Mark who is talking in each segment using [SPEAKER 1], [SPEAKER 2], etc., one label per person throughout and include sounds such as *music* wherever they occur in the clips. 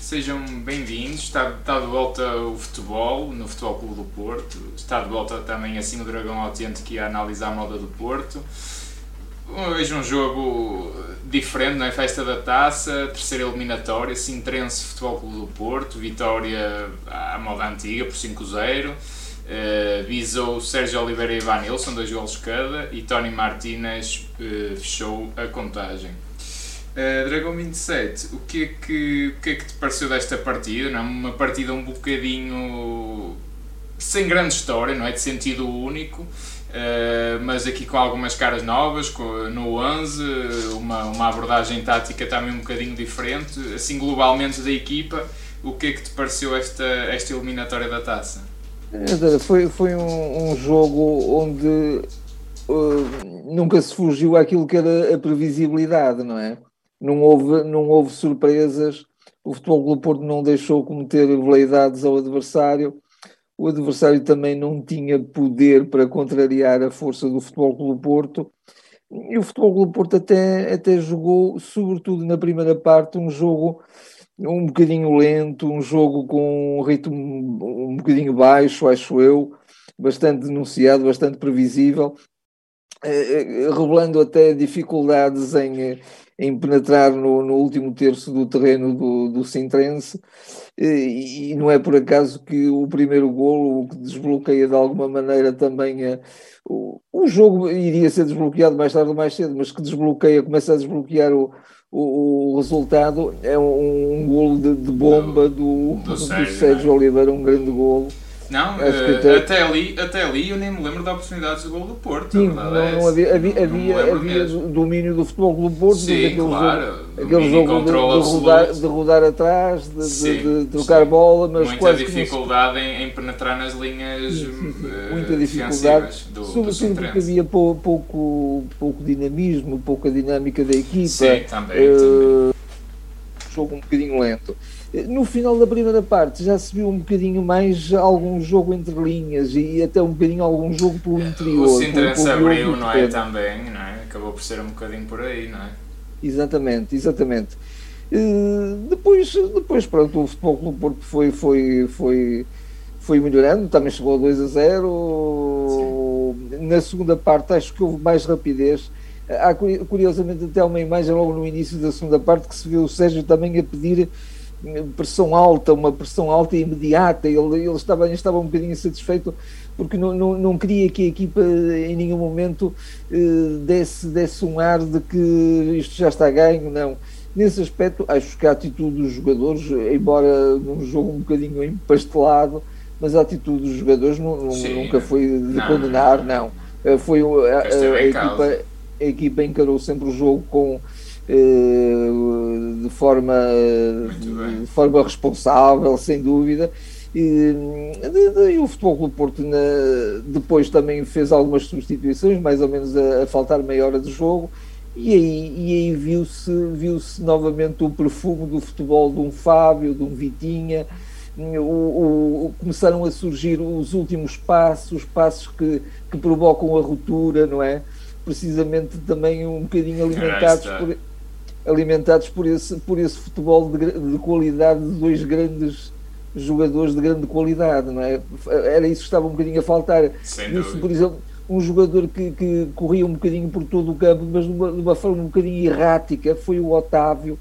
[SPEAKER 1] Sejam bem-vindos. Está, está de volta o futebol no Futebol Clube do Porto. Está de volta também assim o Dragão Autêntico e a analisar a moda do Porto. Hoje um jogo diferente, não é? Festa da Taça, terceira eliminatória, Sintrense Futebol Clube do Porto, vitória à moda antiga por 5-0. Uh, visou Sérgio Oliveira e Ivan dois golos cada, e Tony Martínez uh, fechou a contagem. Uh, Dragão 27, o que, é que, o que é que te pareceu desta partida? Não? É? Uma partida um bocadinho sem grande história, não é? De sentido único, uh, mas aqui com algumas caras novas, com, no 11, uma, uma abordagem tática também um bocadinho diferente. Assim, globalmente da equipa, o que é que te pareceu esta, esta eliminatória da taça?
[SPEAKER 2] Foi, foi um, um jogo onde uh, nunca se fugiu àquilo que era a previsibilidade, não é? Não houve, não houve surpresas, o Futebol Clube Porto não deixou cometer veleidades ao adversário, o adversário também não tinha poder para contrariar a força do Futebol Clube Porto, e o Futebol Clube Porto até, até jogou, sobretudo na primeira parte, um jogo um bocadinho lento, um jogo com um ritmo um bocadinho baixo, acho eu, bastante denunciado, bastante previsível, eh, eh, revelando até dificuldades em, em penetrar no, no, último terço do terreno do, do Sintrense, e, e, não é por acaso que o primeiro golo, o que desbloqueia de alguma maneira também a, o, o jogo iria ser desbloqueado mais tarde ou mais cedo, mas que desbloqueia, começa a desbloquear o, o, o resultado, é um, um golo de, de bomba do, do, do Sérgio Oliveira, um grande golo
[SPEAKER 1] não, uh, até... ali, até ali eu nem me lembro da oportunidade de gol do Porto.
[SPEAKER 2] Sim, não,
[SPEAKER 1] é
[SPEAKER 2] não, havia, havia, havia, havia domínio do futebol do Porto,
[SPEAKER 1] Sim, aquele claro,
[SPEAKER 2] jogo, aquele jogo de, de, rodar, de, rodar, atrás, de, sim, de, trocar sim. bola, mas
[SPEAKER 1] muita dificuldade em, em, penetrar nas linhas sim,
[SPEAKER 2] uh, muita dificuldade, do, sobretudo do porque havia pouco, pouco, pouco dinamismo, pouca dinâmica da equipa.
[SPEAKER 1] Sim, também, uh, também.
[SPEAKER 2] Jogo um bocadinho lento. No final da primeira parte já se viu um bocadinho mais algum jogo entre linhas e até um bocadinho algum jogo pelo interior. O
[SPEAKER 1] Sintrense abriu, não é? Também, não é? Acabou por ser um bocadinho por aí, não é?
[SPEAKER 2] Exatamente, exatamente. Uh, depois, depois, pronto, o Futebol Clube Porto foi, foi, foi, foi melhorando, também chegou a 2 a 0. Sim. Na segunda parte, acho que houve mais rapidez. Há curiosamente até uma imagem logo no início da segunda parte que se viu o Sérgio também a pedir pressão alta, uma pressão alta e imediata. Ele, ele estava, estava um bocadinho insatisfeito porque não, não, não queria que a equipa em nenhum momento eh, desse, desse um ar de que isto já está ganho, não. Nesse aspecto, acho que a atitude dos jogadores, embora num jogo um bocadinho empastelado, mas a atitude dos jogadores não, Sim, nunca foi de não, condenar, não. Eh, foi a, a, a, equipa, a equipa encarou sempre o jogo com de forma, de forma responsável, sem dúvida. E, e, o Futebol Clube Porto na, depois também fez algumas substituições, mais ou menos a, a faltar meia hora de jogo, e aí, e aí viu-se viu novamente o perfume do futebol de um Fábio, de um Vitinha. O, o, começaram a surgir os últimos passos, os passos que, que provocam a ruptura, não é? Precisamente também um bocadinho alimentados por, alimentados por esse, por esse futebol de, de qualidade de dois grandes jogadores de grande qualidade, não é? Era isso que estava um bocadinho a faltar. Isso, por exemplo, um jogador que, que corria um bocadinho por todo o campo, mas de uma, de uma forma um bocadinho errática, foi o Otávio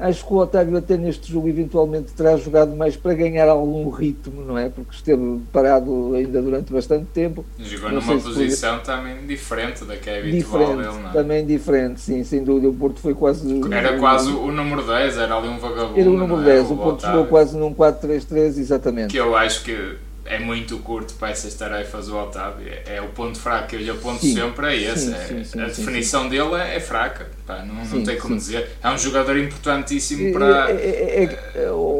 [SPEAKER 2] Acho que o Otávio até neste jogo eventualmente terá jogado mais para ganhar algum ritmo, não é? Porque esteve parado ainda durante bastante tempo.
[SPEAKER 1] Jogou não numa posição podia... também diferente da que é habitual
[SPEAKER 2] diferente,
[SPEAKER 1] dele, não é?
[SPEAKER 2] Também diferente, sim, sem dúvida. O Porto foi quase...
[SPEAKER 1] Era quase o número 10, era ali um vagabundo,
[SPEAKER 2] Era o número 10, é? o, o Porto Otávio. jogou quase num 4-3-3, exatamente.
[SPEAKER 1] Que eu acho que é muito curto para essas tarefas o Otávio. É, é o ponto fraco que eu lhe aponto sim, sempre, é esse. Sim, é, sim, a definição dele é, é fraca, pá, não, não tem como dizer. É um jogador importantíssimo para, é,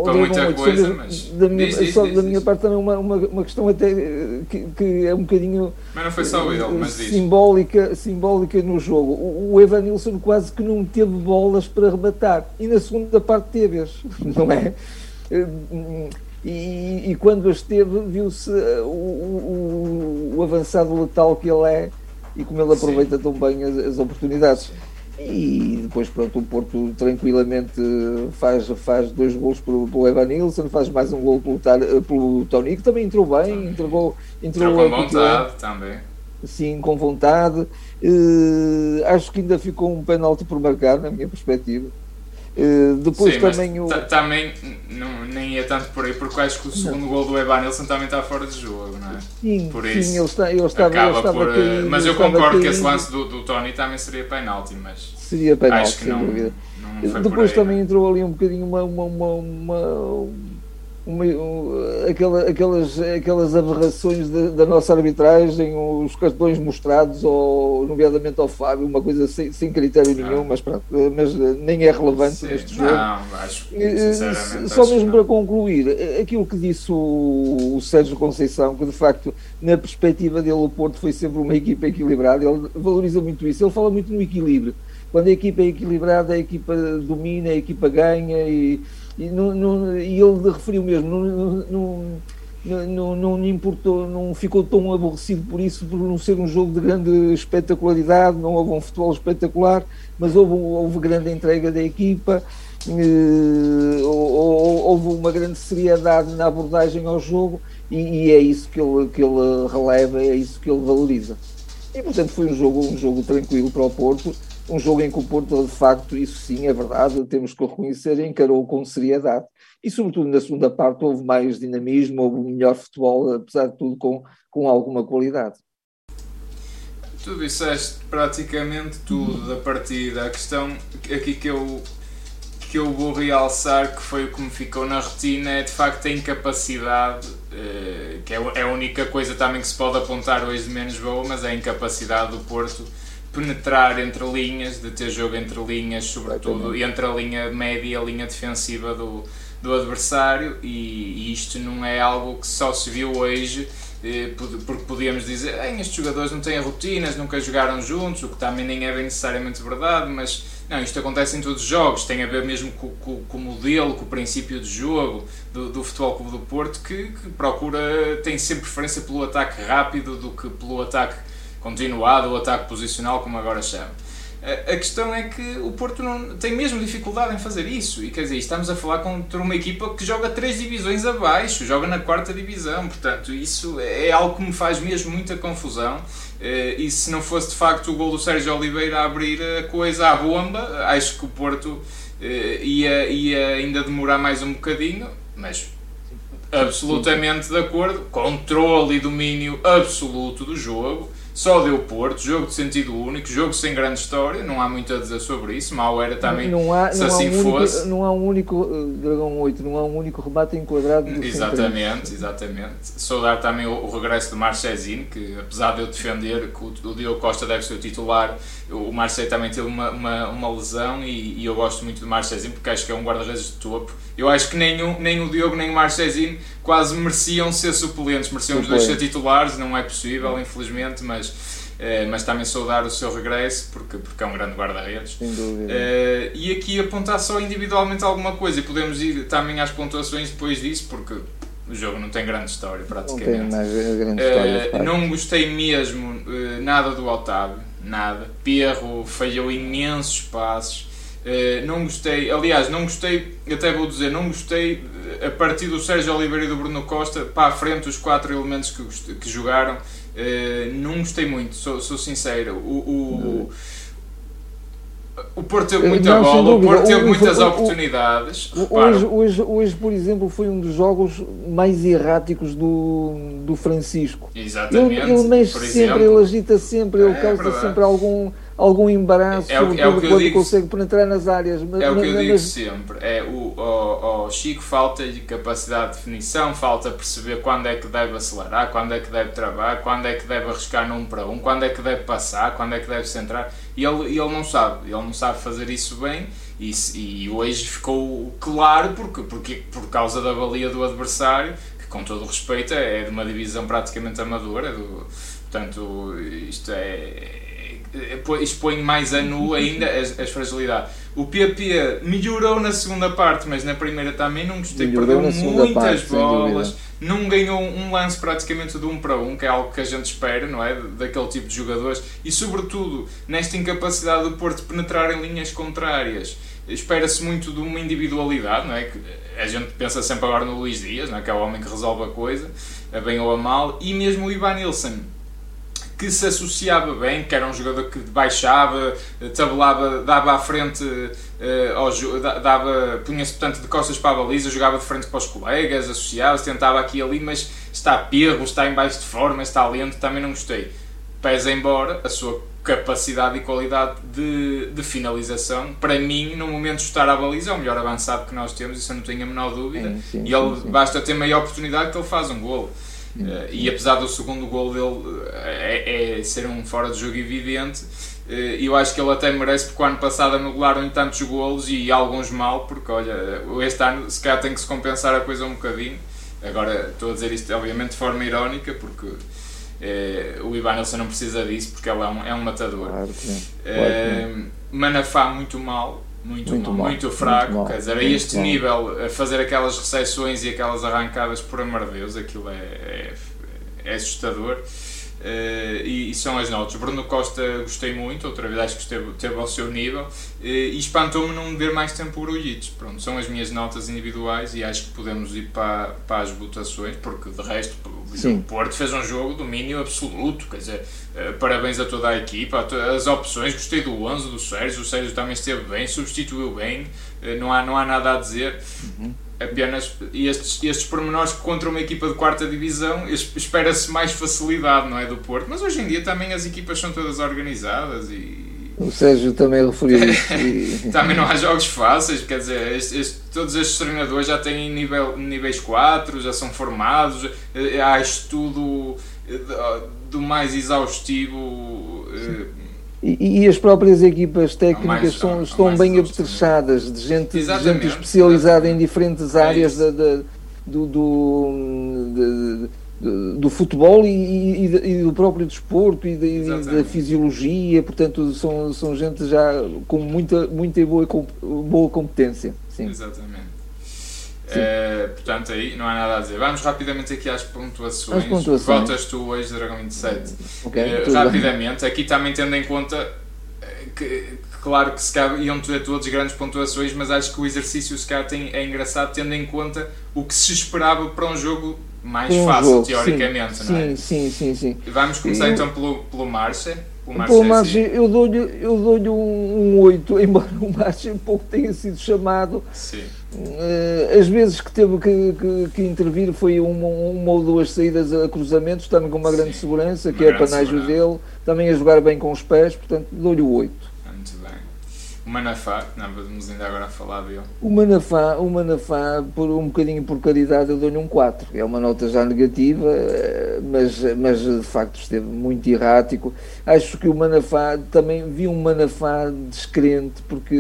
[SPEAKER 1] para muita coisa, mas.
[SPEAKER 2] Da minha, diz, só diz, da minha parte também uma, uma, uma questão até que, que, é um bocadinho.
[SPEAKER 1] Mas não foi só ele, mas
[SPEAKER 2] diz. Simbólica, simbólica no jogo. O, o Evanilson quase que não teve bolas para rematar e na segunda parte teve-as, *laughs* não é? E, e quando esteve, viu-se uh, o, o, o, avançado letal que ele é e como ele aproveita Sim. tão bem as, as, oportunidades. e depois pronto, o Porto tranquilamente faz, faz dois gols pelo, pelo Evan Nilsson, faz mais um gol pelo, pelo Tony, que também entrou bem, entregou,
[SPEAKER 1] entrou, entrou com vontade também.
[SPEAKER 2] Sim, com vontade. Uh, acho que ainda ficou um penalti por marcar, na minha perspectiva. Uh, depois Sim, também o.
[SPEAKER 1] Também não, nem é tanto por aí, porque acho que o segundo não. gol do Evanilson também está fora de jogo, não é?
[SPEAKER 2] Sim, por isso, sim ele, está, ele estava, ele estava por,
[SPEAKER 1] caído, Mas eu concordo que esse lance do, do Tony também seria penalti, mas.
[SPEAKER 2] Seria penalti, acho que não, não Depois também não. entrou ali um bocadinho uma, uma, uma, uma uma, aquela, aquelas, aquelas aberrações da, da, nossa arbitragem, os cartões mostrados, ou, nomeadamente ao Fábio, uma coisa sem, sem critério nenhum, mas, pronto, mas nem é relevante Sim, neste jogo.
[SPEAKER 1] Não, acho, sinceramente,
[SPEAKER 2] Só mesmo para concluir, aquilo que disse o, o Sérgio Conceição, que de facto, na perspectiva dele, o Porto foi sempre uma equipa equilibrada, ele valoriza muito isso, ele fala muito no equilíbrio. Quando a equipa é equilibrada, a equipa domina, a equipa ganha e e, não, não, e ele referiu mesmo, não, não, não, importou, não ficou tão aborrecido por isso, por não ser um jogo de grande espetacularidade, não houve um futebol espetacular, mas houve, houve grande entrega da equipa, eh, houve uma grande seriedade na abordagem ao jogo e, e, é isso que ele, que ele releva, é isso que ele valoriza. E portanto foi um jogo, um jogo tranquilo para o Porto um jogo em que o Porto, de facto, isso sim é verdade, temos que reconhecer, encarou com seriedade. E, sobretudo, na segunda parte houve mais dinamismo, houve melhor futebol, apesar de tudo, com, com alguma qualidade.
[SPEAKER 1] Tu disseste praticamente tudo da partida. A questão aqui que eu, que eu vou realçar, que foi o que me ficou na retina, é de facto a incapacidade, eh, que é, é a única coisa também que se pode apontar hoje de menos boa, mas é a incapacidade do Porto penetrar entre linhas, de ter jogo entre linhas, sobretudo entre a linha média e a linha defensiva do, do adversário, e, e isto não é algo que só se viu hoje, eh, porque podíamos dizer estes jogadores não têm rotinas, nunca jogaram juntos, o que também nem é bem necessariamente verdade, mas não, isto acontece em todos os jogos, tem a ver mesmo com, com, com o modelo, com o princípio de jogo do, do Futebol Clube do Porto, que, que procura, tem sempre preferência pelo ataque rápido do que pelo ataque continuado, o ataque posicional, como agora chama. A questão é que o Porto não, tem mesmo dificuldade em fazer isso. E quer dizer, estamos a falar contra uma equipa que joga três divisões abaixo, joga na quarta divisão. Portanto, isso é algo que me faz mesmo muita confusão. Eh, e se não fosse de facto o gol do Sérgio Oliveira a abrir a coisa à bomba, acho que o Porto eh, ia, ia ainda demorar mais um bocadinho. Mas absolutamente de acordo. Controle e domínio absoluto do jogo só deu Porto, jogo de sentido único, jogo sem grande história, não há muito a dizer sobre isso, mal era também
[SPEAKER 2] não há,
[SPEAKER 1] se
[SPEAKER 2] não
[SPEAKER 1] assim
[SPEAKER 2] há um
[SPEAKER 1] fosse.
[SPEAKER 2] Único, não há um único, uh, Dragão 8, não há um único rebate enquadrado do
[SPEAKER 1] Exatamente, exatamente. Saudar também o, o, regresso do Marchezinho, que apesar de eu defender que o, o Diogo Costa deve ser o titular, o Marcelo também teve uma, uma, uma lesão e, e, eu gosto muito do Marchezinho porque acho que é um guarda-redes de topo. Eu acho que nem, um, nem o Diogo nem o Marchezinho quase mereciam ser suplentes, mereciam os dois ser titulares, não é possível, infelizmente, mas Uh, mas também saudar o seu regresso porque, porque é um grande guarda-redes. Uh, e aqui apontar só individualmente alguma coisa e podemos ir também às pontuações depois disso, porque o jogo não tem grande história praticamente.
[SPEAKER 2] Não tem grande história.
[SPEAKER 1] Uh, não gostei mesmo nada do Otávio, nada. Pierro falhou imensos passos. Não gostei, aliás, não gostei, até vou dizer, não gostei a partir do Sérgio Oliveira e do Bruno Costa para a frente, os quatro elementos que, que jogaram Uh, não gostei muito, sou, sou sincero. O, o, o Porto teve muita não, bola, o Porto teve muitas o, oportunidades.
[SPEAKER 2] Hoje, hoje, hoje, por exemplo, foi um dos jogos mais erráticos do, do Francisco.
[SPEAKER 1] Exatamente.
[SPEAKER 2] Ele, ele mexe sempre, exemplo, ele agita sempre, ele é, causa sempre algum algum embaraço,
[SPEAKER 1] é, é, o, é o que
[SPEAKER 2] quando
[SPEAKER 1] digo,
[SPEAKER 2] consegue penetrar nas áreas.
[SPEAKER 1] Mas, é o que eu digo mas... sempre, é o, o, o Chico falta de capacidade de definição, falta perceber quando é que deve acelerar, quando é que deve travar, quando é que deve arriscar num para um, quando é que deve passar, quando é que deve centrar, e ele, ele não sabe, ele não sabe fazer isso bem, e, e hoje ficou claro porque, porque, por causa da valia do adversário, que com todo o respeito é de uma divisão praticamente amadora, do, portanto isto é expõe mais a nu ainda as, as fragilidades. O PP melhorou na segunda parte, mas na primeira também não gostei.
[SPEAKER 2] Melhorou
[SPEAKER 1] Perdeu muitas
[SPEAKER 2] parte,
[SPEAKER 1] bolas, não ganhou um lance praticamente de um para um, que é algo que a gente espera, não é? Daquele tipo de jogadores. E sobretudo nesta incapacidade do Porto de penetrar em linhas contrárias. Espera-se muito de uma individualidade, não é? Que a gente pensa sempre agora no Luís Dias, não é? que é o homem que resolve a coisa, a bem ou a mal, e mesmo o Ivan Nilsson que se associava bem, que era um jogador que baixava, tabelava, dava à frente, eh, dava, punha-se portanto de costas para a baliza, jogava de frente para os colegas, associava-se, tentava aqui e ali, mas está perro, está em baixo de forma, está lento, também não gostei. Pese embora a sua capacidade e qualidade de, de finalização, para mim, no momento de estar à baliza, é o melhor avançado que nós temos, isso eu não tenho a menor dúvida.
[SPEAKER 2] Sim, sim,
[SPEAKER 1] e ele
[SPEAKER 2] sim.
[SPEAKER 1] basta ter meia oportunidade que ele faz um golo. Eh, e apesar do segundo gol dele eh, é, é ser um fora de jogo evidente, eh, eu acho que ele até merece porque o ano passado anularam tantos golos e alguns mal, porque olha, este ano se calhar tem que se compensar a coisa um bocadinho. Agora estou a dizer isto obviamente de forma irónica, porque eh, o Ivan Nelson não precisa disso, porque ele é um, é um matador.
[SPEAKER 2] Claro que. Claro que não.
[SPEAKER 1] Eh, Manafá muito mal, muito,
[SPEAKER 2] Muito
[SPEAKER 1] mal,
[SPEAKER 2] mal,
[SPEAKER 1] muito
[SPEAKER 2] muito
[SPEAKER 1] fraco,
[SPEAKER 2] mal,
[SPEAKER 1] quer dizer, a
[SPEAKER 2] muito
[SPEAKER 1] este
[SPEAKER 2] mal.
[SPEAKER 1] nível, a fazer aquelas recepções e aquelas arrancadas, por amor de Deus, aquilo é, é, é assustador. Eh, e, e são as notas. Bruno Costa gostei muito, outra vez acho que esteve, esteve ao seu nível eh, e espantou-me não ver mais tempo o. Pronto, são as minhas notas individuais e acho que podemos ir para, para as votações, porque de resto o. Porto fez um jogo domínio absoluto, quer dizer, eh, parabéns a toda a equipa, a as opções, gostei do 11, do Sérgio, o Sérgio também esteve bem, substituiu bem, não há, não há nada a dizer. Apenas estes, estes pormenores contra uma equipa de quarta divisão es- espera-se mais facilidade, não é? Do Porto, mas hoje em dia também as equipas são todas organizadas e
[SPEAKER 2] O Sérgio também referiu isso. *laughs* e-
[SPEAKER 1] também não há jogos fáceis, quer dizer, este- este- todos estes treinadores já têm nível, níveis 4, já são formados, eh, há estudo eh, do- mais exaustivo. eh,
[SPEAKER 2] E, e as próprias equipas técnicas são, estão bem apetrechadas de gente, de gente especializada em diferentes
[SPEAKER 1] É
[SPEAKER 2] áreas
[SPEAKER 1] isso.
[SPEAKER 2] da- da- do, do, de- de- do futebol e, e de- e do próprio desporto e da, e da fisiologia, portanto são, são gente já com muita, muita boa, boa competência. Sim.
[SPEAKER 1] Exatamente. Eh, portanto, aí não há nada a dizer. Vamos rapidamente aqui às pontuações.
[SPEAKER 2] Às pontuações.
[SPEAKER 1] Votas tu hoje, Dragão 27.
[SPEAKER 2] Ok,
[SPEAKER 1] Eh,
[SPEAKER 2] bem.
[SPEAKER 1] rapidamente, aqui também tendo em conta eh, que, que claro que se calhar iam ter todos grandes pontuações, mas acho que o exercício se calhar tem, é engraçado tendo em conta o que se esperava para um jogo mais
[SPEAKER 2] Um
[SPEAKER 1] fácil,
[SPEAKER 2] jogo,
[SPEAKER 1] teoricamente,
[SPEAKER 2] sim,
[SPEAKER 1] não é?
[SPEAKER 2] Sim, sim, sim, sim.
[SPEAKER 1] Vamos começar
[SPEAKER 2] Eu-
[SPEAKER 1] então pelo, pelo Marcha. Marcha,
[SPEAKER 2] Marge, eu dou-lhe eu dou um, um 8, *laughs* embora o Marge pouco tenha sido chamado.
[SPEAKER 1] sim.
[SPEAKER 2] Eh, as vezes que teve que, que, que intervir foi uma, uma ou duas saídas a cruzamentos, também com uma grande
[SPEAKER 1] Sim,
[SPEAKER 2] segurança,
[SPEAKER 1] uma
[SPEAKER 2] que é
[SPEAKER 1] grande
[SPEAKER 2] panágio dele, também a jogar bem com os pés, portanto dou-lhe o 8.
[SPEAKER 1] O Manafá, que não vamos ainda agora a falar dele.
[SPEAKER 2] O Manafá, o Manafá, por um bocadinho por caridade, eu dou-lhe um 4. É uma nota já negativa, eh, mas, mas de facto esteve muito errático. Acho que o Manafá, também vi um Manafá descrente, porque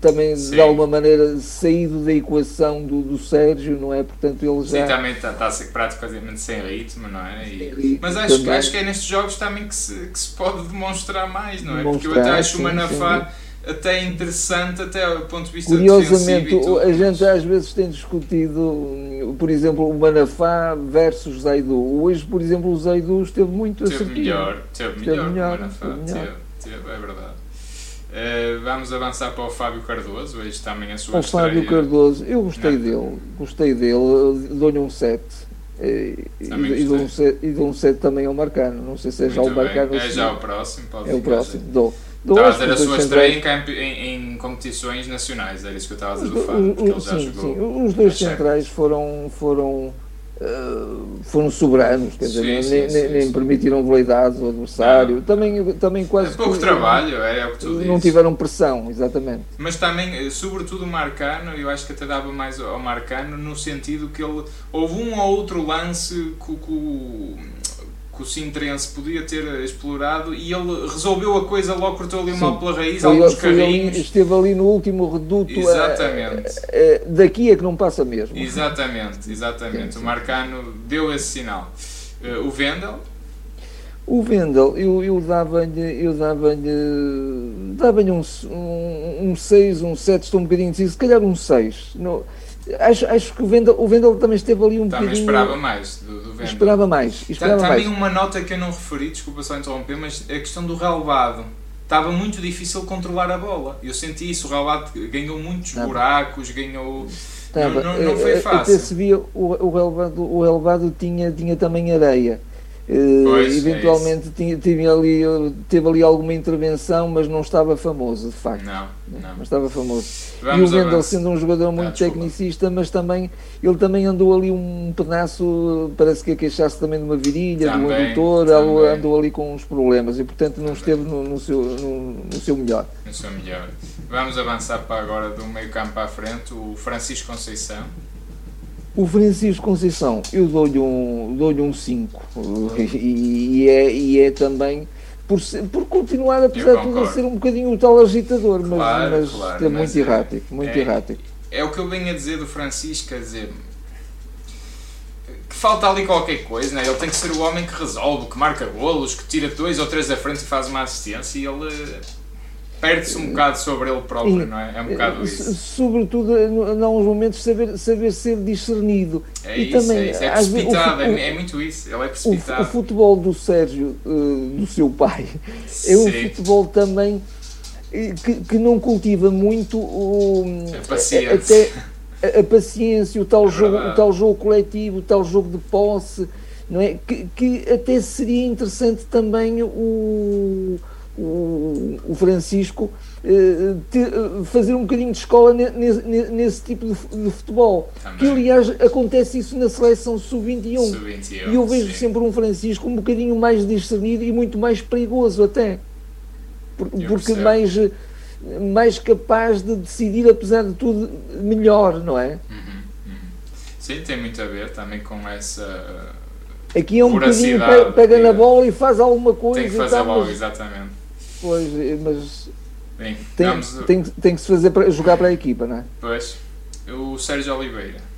[SPEAKER 2] também
[SPEAKER 1] Sim.
[SPEAKER 2] de alguma maneira saído da equação do, do Sérgio, não é? Portanto, ele
[SPEAKER 1] Sim,
[SPEAKER 2] já.
[SPEAKER 1] também está, está a ser praticamente sem ritmo, não é? E- mas acho, que-
[SPEAKER 2] também.
[SPEAKER 1] acho que é nestes jogos também que se, que se pode demonstrar mais, não é? Porque eu
[SPEAKER 2] Demonstrar,
[SPEAKER 1] até acho o
[SPEAKER 2] sim,
[SPEAKER 1] Manafá até interessante, até do ponto de vista
[SPEAKER 2] Curiosamente,
[SPEAKER 1] e
[SPEAKER 2] a gente às vezes tem discutido, por exemplo, o Manafá versus Zaidu. Hoje, por exemplo, o Zaidu esteve muito
[SPEAKER 1] Teve
[SPEAKER 2] assertivo.
[SPEAKER 1] melhor, teve
[SPEAKER 2] Teve
[SPEAKER 1] melhor,
[SPEAKER 2] melhor,
[SPEAKER 1] o Manafá,
[SPEAKER 2] teve melhor.
[SPEAKER 1] teve, teve, é verdade. Eh, vamos avançar para o Fábio Cardoso, hoje também a sua
[SPEAKER 2] O Fábio
[SPEAKER 1] estreia.
[SPEAKER 2] Cardoso, eu gostei
[SPEAKER 1] Não.
[SPEAKER 2] dele, gostei dele, dou-lhe um 7. E,
[SPEAKER 1] Também
[SPEAKER 2] e, dou um
[SPEAKER 1] gostei.
[SPEAKER 2] 7 e dou um 7 também ao Marcano. Não sei se é já o
[SPEAKER 1] Muito.
[SPEAKER 2] Marcano
[SPEAKER 1] É já o próximo, pode
[SPEAKER 2] é o próximo. Dou.
[SPEAKER 1] Estava a dizer a sua estreia em, em, em competições nacionais, era isso que eu estava a dizer do Fábio, porque
[SPEAKER 2] o-
[SPEAKER 1] ele já
[SPEAKER 2] sim,
[SPEAKER 1] jogou.
[SPEAKER 2] sim. Os dois centrais foram, foram, eh, foram soberanos, quer dizer,
[SPEAKER 1] Sim,
[SPEAKER 2] nem,
[SPEAKER 1] sim,
[SPEAKER 2] nem- permitiram veleidades ao adversário.
[SPEAKER 1] Não.
[SPEAKER 2] Também, também quase
[SPEAKER 1] É pouco
[SPEAKER 2] que-
[SPEAKER 1] trabalho, é, é o que tu
[SPEAKER 2] Não
[SPEAKER 1] dizes.
[SPEAKER 2] tiveram pressão, exatamente.
[SPEAKER 1] Mas também, eh, sobretudo o Marcano, eu acho que até dava mais ao Marcano no sentido que ele. Houve um ou outro lance que, o- que, o- Sintrense podia ter explorado e ele resolveu a coisa logo, cortou ali mal pela raiz,
[SPEAKER 2] Foi-
[SPEAKER 1] alguns
[SPEAKER 2] foi ali-
[SPEAKER 1] carrinhos.
[SPEAKER 2] esteve ali no último reduto. eh,
[SPEAKER 1] Exatamente.
[SPEAKER 2] eh, daqui é que não passa mesmo.
[SPEAKER 1] Exatamente, exatamente.
[SPEAKER 2] Sim.
[SPEAKER 1] O Marcano deu esse sinal. Eh, o Vendel,
[SPEAKER 2] O Vendel, eu, eu dava-lhe eu dava-lhe dava um, um, um 6, um 7, estou um bocadinho deciso, se calhar um 6. No, acho, acho que o Vendel, o Vendel também esteve ali um
[SPEAKER 1] também
[SPEAKER 2] bocadinho.
[SPEAKER 1] esperava mais do, do Vendel.
[SPEAKER 2] Esperava mais. Esperava
[SPEAKER 1] também
[SPEAKER 2] mais.
[SPEAKER 1] uma nota que eu não referi, desculpa só interromper, mas a questão do relevado. Estava muito difícil controlar a bola. Eu senti isso. O relevado ganhou muitos
[SPEAKER 2] Tava.
[SPEAKER 1] buracos, ganhou.
[SPEAKER 2] Tava.
[SPEAKER 1] Não, não, não foi fácil.
[SPEAKER 2] Até se via, o, o, relevado, o relevado tinha, tinha também areia. Eh,
[SPEAKER 1] Pois, é
[SPEAKER 2] eventualmente tinha, tinha ali, teve ali alguma intervenção, mas não estava famoso, de facto.
[SPEAKER 1] Não,
[SPEAKER 2] Não
[SPEAKER 1] não.
[SPEAKER 2] estava famoso.
[SPEAKER 1] Vamos
[SPEAKER 2] e o Wendel, sendo um jogador muito
[SPEAKER 1] desculpa.
[SPEAKER 2] tecnicista, mas também ele também andou ali um pedaço, parece que a queixar-se também de uma virilha, do
[SPEAKER 1] Também,
[SPEAKER 2] adutor,
[SPEAKER 1] também.
[SPEAKER 2] andou ali com uns problemas e portanto não esteve no, no seu, no, no seu melhor.
[SPEAKER 1] No seu melhor. Vamos avançar para agora do meio campo para a frente. O Francisco Conceição.
[SPEAKER 2] O Francisco Conceição, eu dou-lhe um 5 dou um cinco. e, e é, e é também por, ser- por continuar, apesar de tudo, a ser um bocadinho o tal agitador, mas,
[SPEAKER 1] Claro,
[SPEAKER 2] mas
[SPEAKER 1] claro,
[SPEAKER 2] é
[SPEAKER 1] mas
[SPEAKER 2] muito
[SPEAKER 1] é-
[SPEAKER 2] errático, muito
[SPEAKER 1] é-
[SPEAKER 2] errático.
[SPEAKER 1] É o que eu venho a dizer do Francisco, quer dizer. Que falta ali qualquer coisa, né? Ele tem que ser o homem que resolve, que marca golos, que tira dois ou três da frente e faz uma assistência e ele perde-se um bocado sobre ele próprio, não é? É um bocado isso.
[SPEAKER 2] so- Sobretudo, eh, em alguns momentos, saber, saber ser discernido.
[SPEAKER 1] É
[SPEAKER 2] e
[SPEAKER 1] isso,
[SPEAKER 2] também,
[SPEAKER 1] é isso. É
[SPEAKER 2] às vezes, o
[SPEAKER 1] precipitado, é, é muito isso. Ele é
[SPEAKER 2] O, fu- o
[SPEAKER 1] precipitado.
[SPEAKER 2] futebol do Sérgio, eh, do seu pai, é um
[SPEAKER 1] Sim.
[SPEAKER 2] futebol também eh, que, que não cultiva muito o,
[SPEAKER 1] A paciência.
[SPEAKER 2] até a, paciência, o tal,
[SPEAKER 1] É
[SPEAKER 2] jogo, o tal jogo coletivo, o tal jogo de posse, não é? que, que até seria interessante também o, o, o Francisco eh, eh, fazer um bocadinho de escola ne- nesse, ne- nesse tipo de, fu- de futebol.
[SPEAKER 1] Também.
[SPEAKER 2] Que aliás acontece isso na seleção sub-21.
[SPEAKER 1] Sub-21,
[SPEAKER 2] E eu vejo
[SPEAKER 1] sim.
[SPEAKER 2] sempre um Francisco um bocadinho mais discernido e muito mais perigoso até. Por- porque mais, mais capaz de decidir, apesar de tudo, melhor, não é?
[SPEAKER 1] Uhum, uhum. Sim, tem muito a ver também com essa.
[SPEAKER 2] Aqui é um bocadinho,
[SPEAKER 1] Voracidade,
[SPEAKER 2] pe- pega na bola e faz alguma coisa
[SPEAKER 1] Tem que fazer logo, exatamente.
[SPEAKER 2] Pois, eh, mas
[SPEAKER 1] Bem,
[SPEAKER 2] tem,
[SPEAKER 1] vamos.
[SPEAKER 2] tem, tem que se fazer para jogar para a equipa, não é?
[SPEAKER 1] Pois, o Sérgio Oliveira.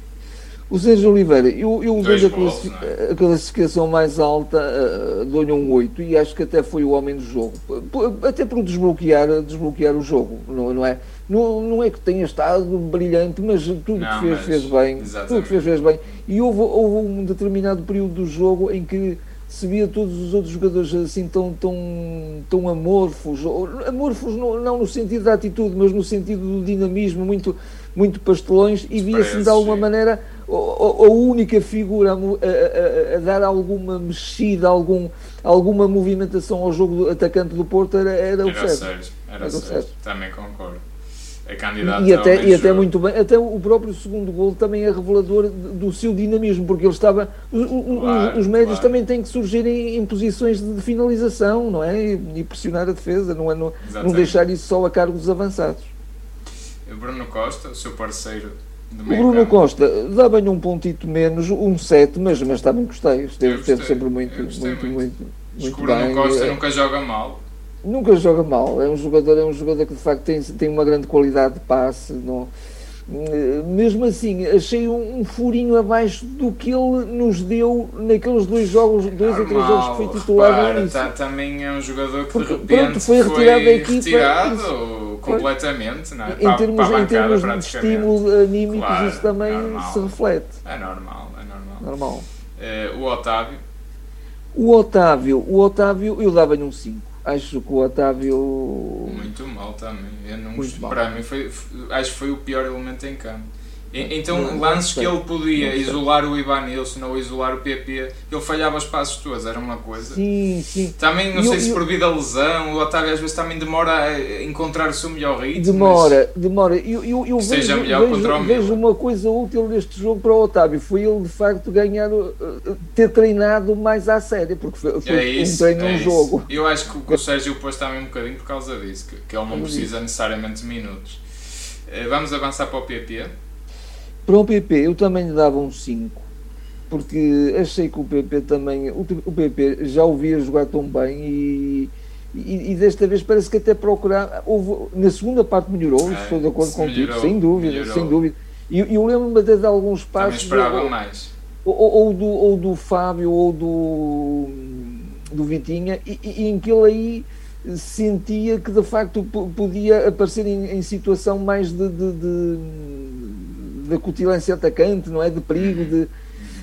[SPEAKER 2] O Sérgio Oliveira, eu, eu dou-lhe a,
[SPEAKER 1] não é?
[SPEAKER 2] a classificação mais alta, eh, dou-lhe um 8 e acho que até foi o homem do jogo. P- Até por desbloquear, desbloquear o jogo, não, não é? Não, não é que tenha estado brilhante, mas tudo
[SPEAKER 1] Não,
[SPEAKER 2] que fez,
[SPEAKER 1] mas-
[SPEAKER 2] fez bem.
[SPEAKER 1] exatamente.
[SPEAKER 2] Tudo que fez, fez bem. E houve, houve um determinado período do jogo em que se via todos os outros jogadores assim tão, tão, tão amorfos, amorfos não, não no sentido da atitude, mas no sentido do dinamismo, muito, muito pastelões, e via-se de alguma
[SPEAKER 1] sim.
[SPEAKER 2] maneira a, única figura a, a- a- dar alguma mexida, algum, alguma movimentação ao jogo do atacante do Porto era, era o
[SPEAKER 1] Era o
[SPEAKER 2] Sérgio.
[SPEAKER 1] Era
[SPEAKER 2] Era
[SPEAKER 1] o. Sérgio. Também concordo. É candidato
[SPEAKER 2] E até, e até muito bem, até o próprio segundo gol também é revelador do seu dinamismo, porque ele estava. o- o- o-
[SPEAKER 1] Claro,
[SPEAKER 2] os médios
[SPEAKER 1] claro.
[SPEAKER 2] também têm que surgir em, em posições de, finalização, não é? E, pressionar a defesa, não é? Não, não deixar isso só a cargo dos avançados.
[SPEAKER 1] Bruno Costa, o seu parceiro
[SPEAKER 2] O Bruno
[SPEAKER 1] campo.
[SPEAKER 2] Costa dá-lhe um pontito menos, um 7, mas, mas também gostei. Esteve, esteve sempre muito, muito,
[SPEAKER 1] muito.
[SPEAKER 2] muito, muito
[SPEAKER 1] Bruno
[SPEAKER 2] bem.
[SPEAKER 1] Costa
[SPEAKER 2] É-
[SPEAKER 1] nunca joga mal.
[SPEAKER 2] Nunca joga mal, é um jogador, é um jogador que de facto tem, tem uma grande qualidade de passe. Não, Eh, mesmo assim, achei um, um furinho abaixo do que ele nos deu naqueles dois jogos, dois ou três jogos que foi titular no
[SPEAKER 1] repara,
[SPEAKER 2] início.
[SPEAKER 1] tá- também é um jogador que
[SPEAKER 2] Porque,
[SPEAKER 1] de repente
[SPEAKER 2] pronto, foi retirado da equipa,
[SPEAKER 1] retirado
[SPEAKER 2] isso-
[SPEAKER 1] completamente, não é?
[SPEAKER 2] Em termos,
[SPEAKER 1] para a
[SPEAKER 2] em termos de
[SPEAKER 1] praticamente.
[SPEAKER 2] estímulo anímico,
[SPEAKER 1] Claro,
[SPEAKER 2] isso também
[SPEAKER 1] normal.
[SPEAKER 2] se reflete.
[SPEAKER 1] É normal, é normal.
[SPEAKER 2] Normal.
[SPEAKER 1] Eh, o Otávio,
[SPEAKER 2] O Otávio, o Otávio, eu dava-lhe um 5. Acho que o Otávio.
[SPEAKER 1] muito mal também. Eu não
[SPEAKER 2] Muito
[SPEAKER 1] gosto-
[SPEAKER 2] mal.
[SPEAKER 1] para mim, foi, acho que foi o pior elemento em campo. Então, lances que ele podia isolar o Ivanilson ou isolar o PP, ele falhava os passos todos, era uma coisa.
[SPEAKER 2] Sim, sim.
[SPEAKER 1] Também, não
[SPEAKER 2] E
[SPEAKER 1] sei
[SPEAKER 2] eu-
[SPEAKER 1] se
[SPEAKER 2] eu-
[SPEAKER 1] por vida lesão, o Otávio às vezes também demora a encontrar o seu melhor ritmo.
[SPEAKER 2] Demora, demora. Eu, eu, eu vejo,
[SPEAKER 1] melhor contra o
[SPEAKER 2] vejo, vejo uma coisa útil neste jogo para o Otávio. Foi ele de facto ganhar, uh, ter treinado mais à séria, porque foi, foi
[SPEAKER 1] é isso,
[SPEAKER 2] um treino
[SPEAKER 1] é isso.
[SPEAKER 2] jogo.
[SPEAKER 1] Eu acho que o, Sérgio pôs também um bocadinho por causa disso, que, que ele não precisa necessariamente de minutos. Eh, Vamos avançar para o PP.
[SPEAKER 2] Para o PP eu também lhe dava um 5, porque achei que o PP também, o, o PP já o via jogar tão bem e, e, e desta vez parece que até procurar, houve, na segunda parte melhorou,
[SPEAKER 1] É,
[SPEAKER 2] estou de acordo contigo,
[SPEAKER 1] melhorou,
[SPEAKER 2] sem dúvida,
[SPEAKER 1] melhorou.
[SPEAKER 2] sem dúvida. E eu, eu lembro-me até de alguns
[SPEAKER 1] Também
[SPEAKER 2] passos.
[SPEAKER 1] esperava
[SPEAKER 2] ou-
[SPEAKER 1] mais.
[SPEAKER 2] ou, ou do, ou do Fábio ou do, do Vitinha, e, e em que ele aí sentia que de facto podia aparecer em, em situação mais de, de, de, de acutilância atacante, não é? De perigo, de,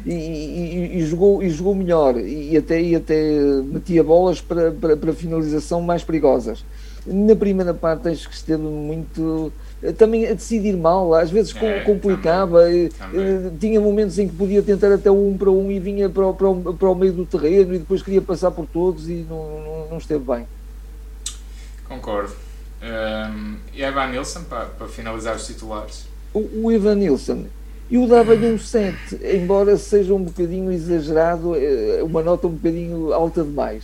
[SPEAKER 2] e, e, e, jogou, e jogou melhor e até, e até metia bolas para, para, para finalização mais perigosas. Na primeira parte acho que esteve muito também a decidir mal, às vezes é, complicava, também, também. Eh, tinha momentos em que podia tentar até um para um e vinha para o, para para o meio do terreno e depois queria passar por todos e não, não, não esteve bem.
[SPEAKER 1] Concordo. Um, e Evan Nilsson, para, para finalizar os titulares?
[SPEAKER 2] O, o Nilsson, eu dava-lhe um 7, embora seja um bocadinho exagerado, eh, uma nota um bocadinho alta demais.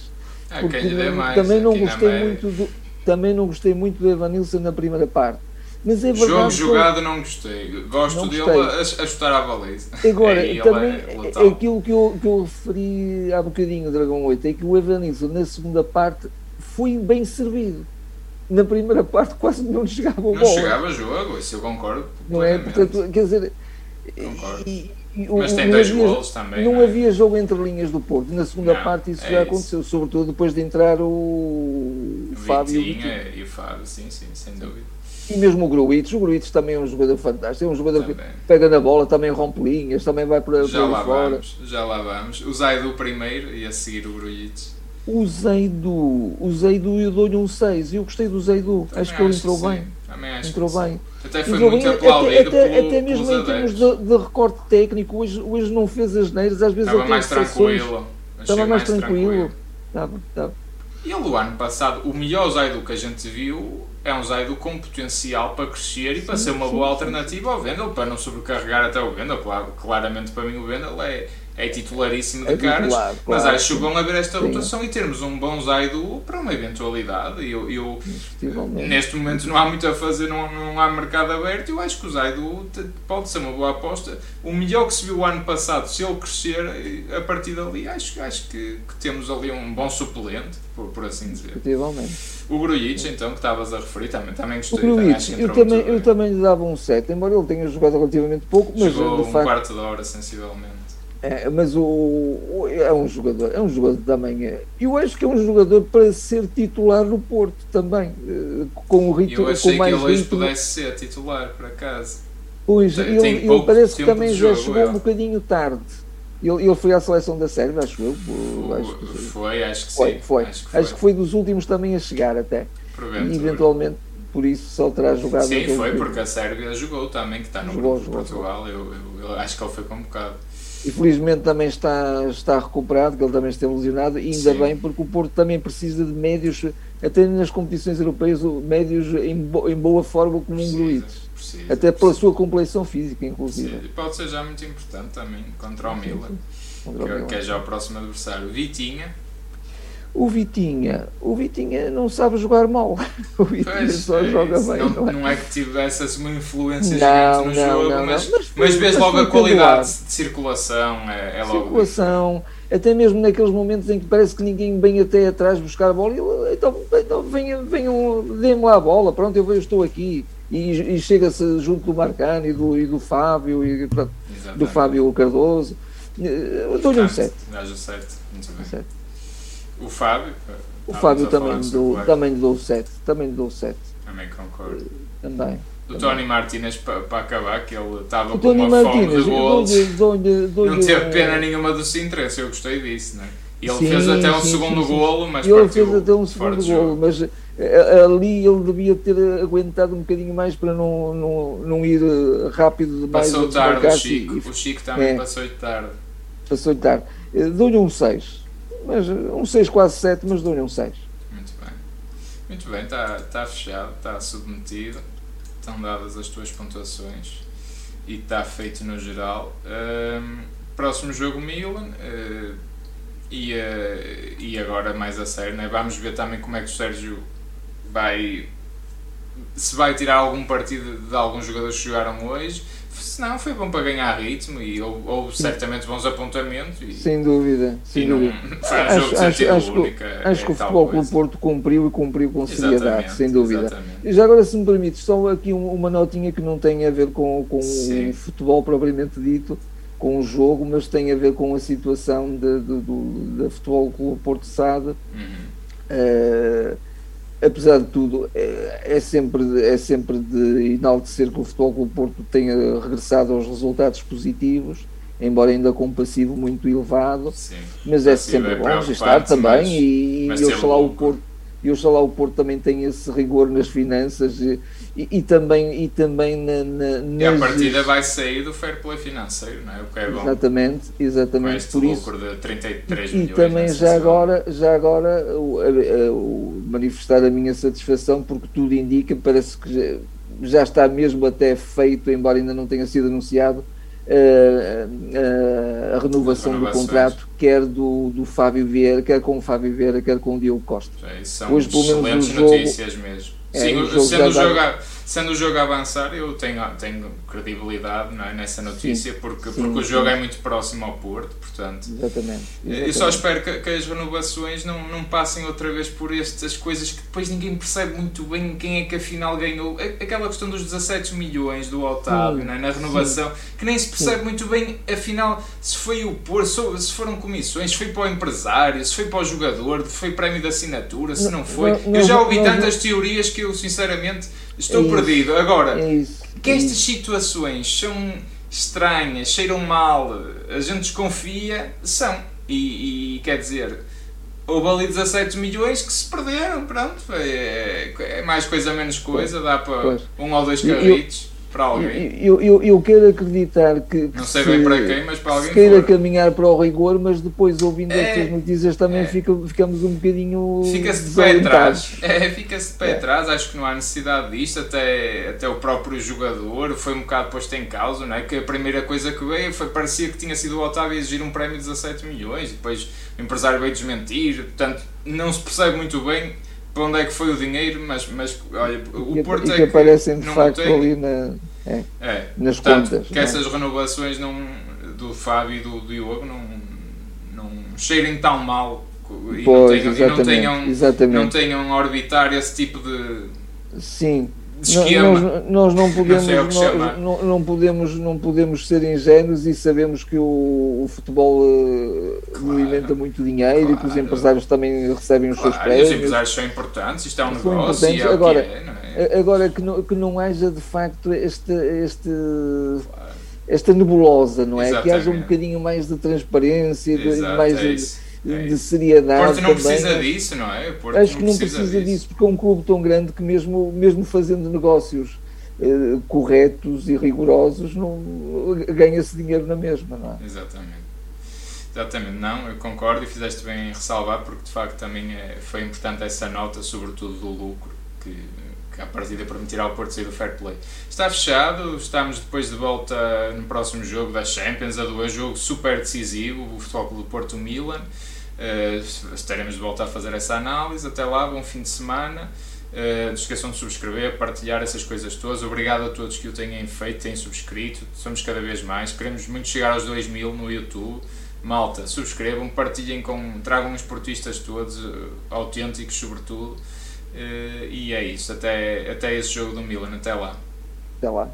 [SPEAKER 1] Ah, porque não, mais,
[SPEAKER 2] também não gostei é... muito do, também não gostei muito do Evan Nilsson na primeira parte. Mas é verdade,
[SPEAKER 1] Jogo jogado não gostei. Gosto não dele a, a chutar à baliza. *laughs*
[SPEAKER 2] Agora, é, também é, é aquilo que eu, que eu referi há bocadinho, Dragão 8, é que o Evan Nilsson na segunda parte foi bem servido na primeira parte quase não chegava o
[SPEAKER 1] bola. Não chegava jogo, isso eu concordo.
[SPEAKER 2] Não é? Portanto, quer dizer.
[SPEAKER 1] Concordo. E, e, Mas tem dois havia, golos também.
[SPEAKER 2] Não, não é? havia jogo entre linhas do Porto. Na segunda não, parte isso é já isso. aconteceu, sobretudo depois de entrar o, o Fábio.
[SPEAKER 1] e o Fábio, sim, sim, sem dúvida.
[SPEAKER 2] E mesmo o Gruites, o Gruites também é um jogador fantástico, é um jogador também. que pega na bola, também rompe linhas, também vai para, já
[SPEAKER 1] para
[SPEAKER 2] lá fora.
[SPEAKER 1] Vamos, já lá vamos. O Zaidu primeiro e a seguir o Gruites.
[SPEAKER 2] O Zeidu, o Zeidu eu dou-lhe um 6. Eu gostei do Zeidu,
[SPEAKER 1] Também
[SPEAKER 2] acho que ele entrou bem.
[SPEAKER 1] entrou
[SPEAKER 2] bem.
[SPEAKER 1] Até foi entrou muito bem, aplaudido
[SPEAKER 2] até, até, até mesmo em termos de, de, recorte técnico, hoje, hoje não fez as neiras, às vezes
[SPEAKER 1] Estava mais tranquilo.
[SPEAKER 2] Estava mais, tranquilo. Estava,
[SPEAKER 1] estava. E ele, o ano passado, o melhor Zaidu que a gente viu é um Zaidu com potencial para crescer e para sim, ser uma sim, boa alternativa sim. ao Vendel, para não sobrecarregar até o Vendel. Claro, claramente para mim o Vendel é é titularíssimo de é caras, claro, mas acho bom haver esta Sim. rotação e termos um bom Zaidu para uma eventualidade. Eu, eu neste momento não há muito a fazer, não, não há mercado aberto. Eu acho que o Zaidu pode ser uma boa aposta. O melhor que se viu o ano passado, se ele crescer a partir dali, acho, acho que, que temos ali um bom suplente, por, por assim dizer. O Grujic, então, que estavas a referir, também, também gostei.
[SPEAKER 2] O Grujic, eu, também, eu também lhe dava um 7, embora ele tenha jogado relativamente pouco, mas
[SPEAKER 1] Jogou
[SPEAKER 2] de
[SPEAKER 1] um
[SPEAKER 2] facto,
[SPEAKER 1] quarto de hora, sensivelmente.
[SPEAKER 2] É, mas o, o, é um jogador, é um jogador também. Eu acho que é um jogador para ser titular no Porto também, eh, com o ritmo,
[SPEAKER 1] eu achei
[SPEAKER 2] com mais
[SPEAKER 1] que ele hoje
[SPEAKER 2] ritmo.
[SPEAKER 1] pudesse ser titular, por acaso.
[SPEAKER 2] Pois, tem, ele, tem ele parece que também já chegou é. um bocadinho tarde. Ele, ele foi à seleção da Sérvia, acho eu.
[SPEAKER 1] Acho que, foi, acho que
[SPEAKER 2] foi,
[SPEAKER 1] sim.
[SPEAKER 2] Foi. Acho, que foi. acho que foi dos últimos também a chegar até. E eventualmente por isso só terá jogado.
[SPEAKER 1] Sim, foi, porque a Sérvia jogou também, que está no jogou, grupo de Portugal. Eu, eu, eu, acho que ele foi convocado.
[SPEAKER 2] Infelizmente também está, está recuperado, que ele também esteve lesionado, e ainda Sim. bem, porque o Porto também precisa de médios, até nas competições europeias, médios em, bo, em boa forma como um Gruites. Até pela sua complexão física, inclusive.
[SPEAKER 1] Sim, pode ser já muito importante também contra o Milan, que, que é já o próximo adversário. Vitinha,
[SPEAKER 2] o Vitinha, o Vitinha não sabe jogar mal. *laughs* O Vitinha pois, só é joga bem.
[SPEAKER 1] Não,
[SPEAKER 2] não, é?
[SPEAKER 1] não, é? que tivesse uma influência
[SPEAKER 2] não,
[SPEAKER 1] gigante no não, jogo, mas, mas, mas, vês logo a qualidade de circulação. É, é logo
[SPEAKER 2] circulação, até mesmo naqueles momentos em que parece que ninguém vem até atrás buscar a bola. Então, então venham, venham dê-me lá a bola, pronto, eu estou aqui. E, e chega-se junto do Marcano e do, e do Fábio, e, pronto, do Fábio Cardoso. Dou-lhe um 7.
[SPEAKER 1] Dá-lhe um 7, muito bem. O Fábio.
[SPEAKER 2] O Fábio também lhe, dou, também dou 7. Também dou 7.
[SPEAKER 1] Também concordo.
[SPEAKER 2] Também.
[SPEAKER 1] O Tony Martínez para, acabar, que ele estava com uma Martínez, fome de gols. não teve pena nenhuma do seu interesse, eu gostei disso, não é? E ele sim, fez até um sim, segundo sim, golo, mas
[SPEAKER 2] ele fez até um segundo golo, mas eh, ali ele devia ter aguentado um bocadinho mais para não, não, não ir eh, rápido demais.
[SPEAKER 1] Passou tarde o Chico, e, o Chico também é, passou tarde.
[SPEAKER 2] Passou tarde. Eh, dou-lhe um 6 mas um 6, quase 7, mas dou-lhe um 6.
[SPEAKER 1] Muito bem. Muito bem, está tá fechado, está submetido, estão dadas as tuas pontuações e está feito no geral. Um, próximo jogo Milan. Uh, e, uh, e agora mais a sério, né? vamos ver também como é que o Sérgio vai se vai tirar algum partido de alguns jogadores que jogaram hoje se não, foi bom para ganhar ritmo e houve, houve certamente bons apontamentos. E,
[SPEAKER 2] sem dúvida, sem dúvida. *laughs*
[SPEAKER 1] Acho, acho, acho, única,
[SPEAKER 2] que, acho é que o Futebol Clube Porto cumpriu e cumpriu com seriedade, sem dúvida. Exatamente. Já agora, se me permite, só aqui uma notinha que não tem a ver com, com o futebol propriamente dito, com o jogo, mas tem a ver com a situação de, de, do, da Futebol Clube Porto Sade. Uhum. Uh, apesar de tudo, é, é, sempre, é sempre de enaltecer que o Futebol Clube Porto tenha regressado aos resultados positivos, embora ainda com um passivo muito elevado, Sim, mas é sempre é bom registrar também mas, e, mas e oxalá o Porto e oxalá o Porto também tenha esse rigor nas finanças e, e, e também, e também na, na,
[SPEAKER 1] E a partida vai sair do fair play financeiro, não é? O que é bom.
[SPEAKER 2] Exatamente, exatamente.
[SPEAKER 1] por isso. de 33
[SPEAKER 2] e, milhões. E também já agora, já agora o, o, manifestar a minha satisfação porque tudo indica, parece que já, já está mesmo até feito, embora ainda não tenha sido anunciado, Uh, uh, a renovação do contrato, quer do, do Fábio Vieira, quer com o Fábio Vieira, quer com o Diogo Costa.
[SPEAKER 1] É, são Hoje, pelo menos, o jogo, notícias mesmo. É, Sim, o jogo sendo, o jogo a, sendo o jogo a avançar, eu tenho, tenho credibilidade não é, nessa notícia, sim, porque, sim, porque o jogo é muito próximo ao Porto, portanto.
[SPEAKER 2] Exatamente. exatamente.
[SPEAKER 1] Eu só espero que, que, as renovações não, não passem outra vez por estas coisas que depois ninguém percebe muito bem quem é que afinal ganhou. Aquela questão dos 17 milhões do Otávio não é, na renovação, que nem se percebe muito bem, afinal, se foi o Porto, se foram comissões, se foi para o empresário, se foi para o jogador, se foi prémio de assinatura, se não, não foi. Não, eu já ouvi tantas teorias que eu sinceramente estou é perdido. Agora,
[SPEAKER 2] é
[SPEAKER 1] que é estas situações são estranhas, cheiram mal, a gente desconfia, são. E, e quer dizer, houve ali 17 milhões que se perderam, pronto, é, é mais coisa menos coisa, dá para pois. um ou dois carritos para alguém.
[SPEAKER 2] Eu, eu, eu quero acreditar que.
[SPEAKER 1] que não sei se, bem para quem, mas para alguém.
[SPEAKER 2] queira caminhar para o rigor, mas depois ouvindo é, estas notícias também é, fica, ficamos um bocadinho.
[SPEAKER 1] Fica-se de pé atrás. É, fica-se de pé é. atrás. Acho que não há necessidade disto. Até, até o próprio jogador foi um bocado posto em causa, não é? Que a primeira coisa que veio foi parecia que tinha sido o Otávio a exigir um prémio de 17 milhões depois o empresário veio desmentir. Portanto, não se percebe muito bem para onde é que foi o dinheiro, mas, mas olha, o
[SPEAKER 2] e,
[SPEAKER 1] Porto
[SPEAKER 2] e
[SPEAKER 1] é
[SPEAKER 2] que, aparecem de facto tem... ali na, é, é. nas Portanto, contas.
[SPEAKER 1] Que é? essas renovações não, do Fábio e do, Diogo não, não cheirem tão mal e, pois, não, tenham, e não, tenham, exatamente. não tenham orbitar esse tipo de.
[SPEAKER 2] Sim, nós, nós, não podemos não, nós, não, não, podemos não podemos ser ingênuos e sabemos que o, o futebol uh, claro, movimenta muito dinheiro claro. e que os empresários também recebem os claro, seus prémios.
[SPEAKER 1] os empresários são importantes, isto é um negócio. É
[SPEAKER 2] agora,
[SPEAKER 1] que
[SPEAKER 2] é, é? agora que não, que não haja de facto este, este esta nebulosa, não é? Exatamente. Que haja um bocadinho mais de transparência, de, mais é de, de seriedade.
[SPEAKER 1] Porto não também. precisa disso, não é? Porto
[SPEAKER 2] Acho que não precisa, precisa disso. porque é um clube tão grande que, mesmo, mesmo fazendo negócios eh, corretos e rigorosos, ganha-se dinheiro na mesma, não é?
[SPEAKER 1] Exatamente. Exatamente, não, eu concordo e fizeste bem em ressalvar, porque de facto também é, foi importante essa nota, sobretudo do lucro, que, que a partida permitirá ao Porto sair do fair play. Está fechado, estamos depois de volta no próximo jogo da Champions, a do jogo super decisivo, o Futebol do Porto Milan. Uh, estaremos de volta a fazer essa análise. Até lá, bom fim de semana. Uh, não esqueçam de subscrever, partilhar essas coisas todas. Obrigado a todos que o tenham feito, tenham subscrito. Somos cada vez mais. Queremos muito chegar aos 2 mil no YouTube. Malta, subscrevam, partilhem com. tragam os portistas todos, uh, autênticos sobretudo. Uh, e é isso. Até, até esse jogo do Milan. Até lá.
[SPEAKER 2] Até lá.